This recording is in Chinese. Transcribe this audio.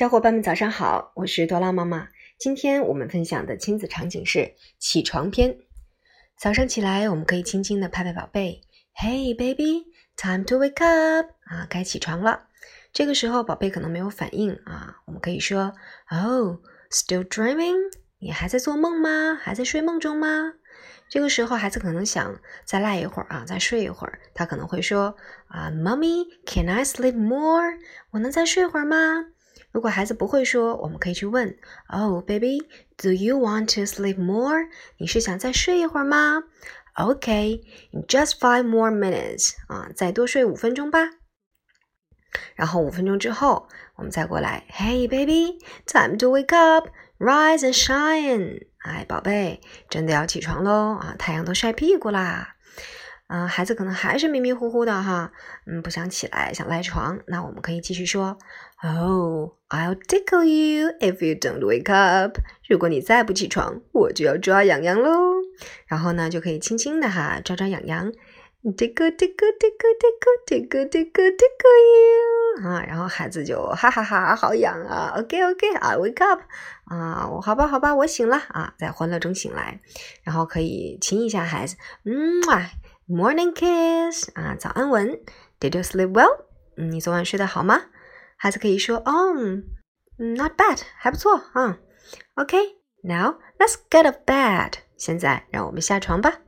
小伙伴们早上好，我是多拉妈妈。今天我们分享的亲子场景是起床篇。早上起来，我们可以轻轻的拍拍宝贝，Hey baby, time to wake up 啊，该起床了。这个时候，宝贝可能没有反应啊，我们可以说，Oh, still dreaming？你还在做梦吗？还在睡梦中吗？这个时候，孩子可能想再赖一会儿啊，再睡一会儿。他可能会说啊，Mommy, can I sleep more？我能再睡会儿吗？如果孩子不会说，我们可以去问：“Oh, baby, do you want to sleep more？” 你是想再睡一会儿吗？OK, just five more minutes 啊，再多睡五分钟吧。然后五分钟之后，我们再过来：“Hey, baby, time to wake up, rise and shine。”哎，宝贝，真的要起床喽啊！太阳都晒屁股啦。啊，孩子可能还是迷迷糊糊的哈，嗯，不想起来，想赖床。那我们可以继续说，Oh, I'll tickle you if you don't wake up。如果你再不起床，我就要抓痒痒喽。然后呢，就可以轻轻的哈抓抓痒痒，tickle tickle tickle tickle tickle tickle tickle you 啊，然后孩子就哈哈哈，好痒啊。OK OK, I wake up 啊，我好吧好吧，我醒了啊，在欢乐中醒来，然后可以亲一下孩子，嗯啊。Morning kiss 啊，早安吻。Did you sleep well？嗯，你昨晚睡得好吗？孩子可以说哦，Not bad，还不错啊。OK，now let's get a bed。现在让我们下床吧。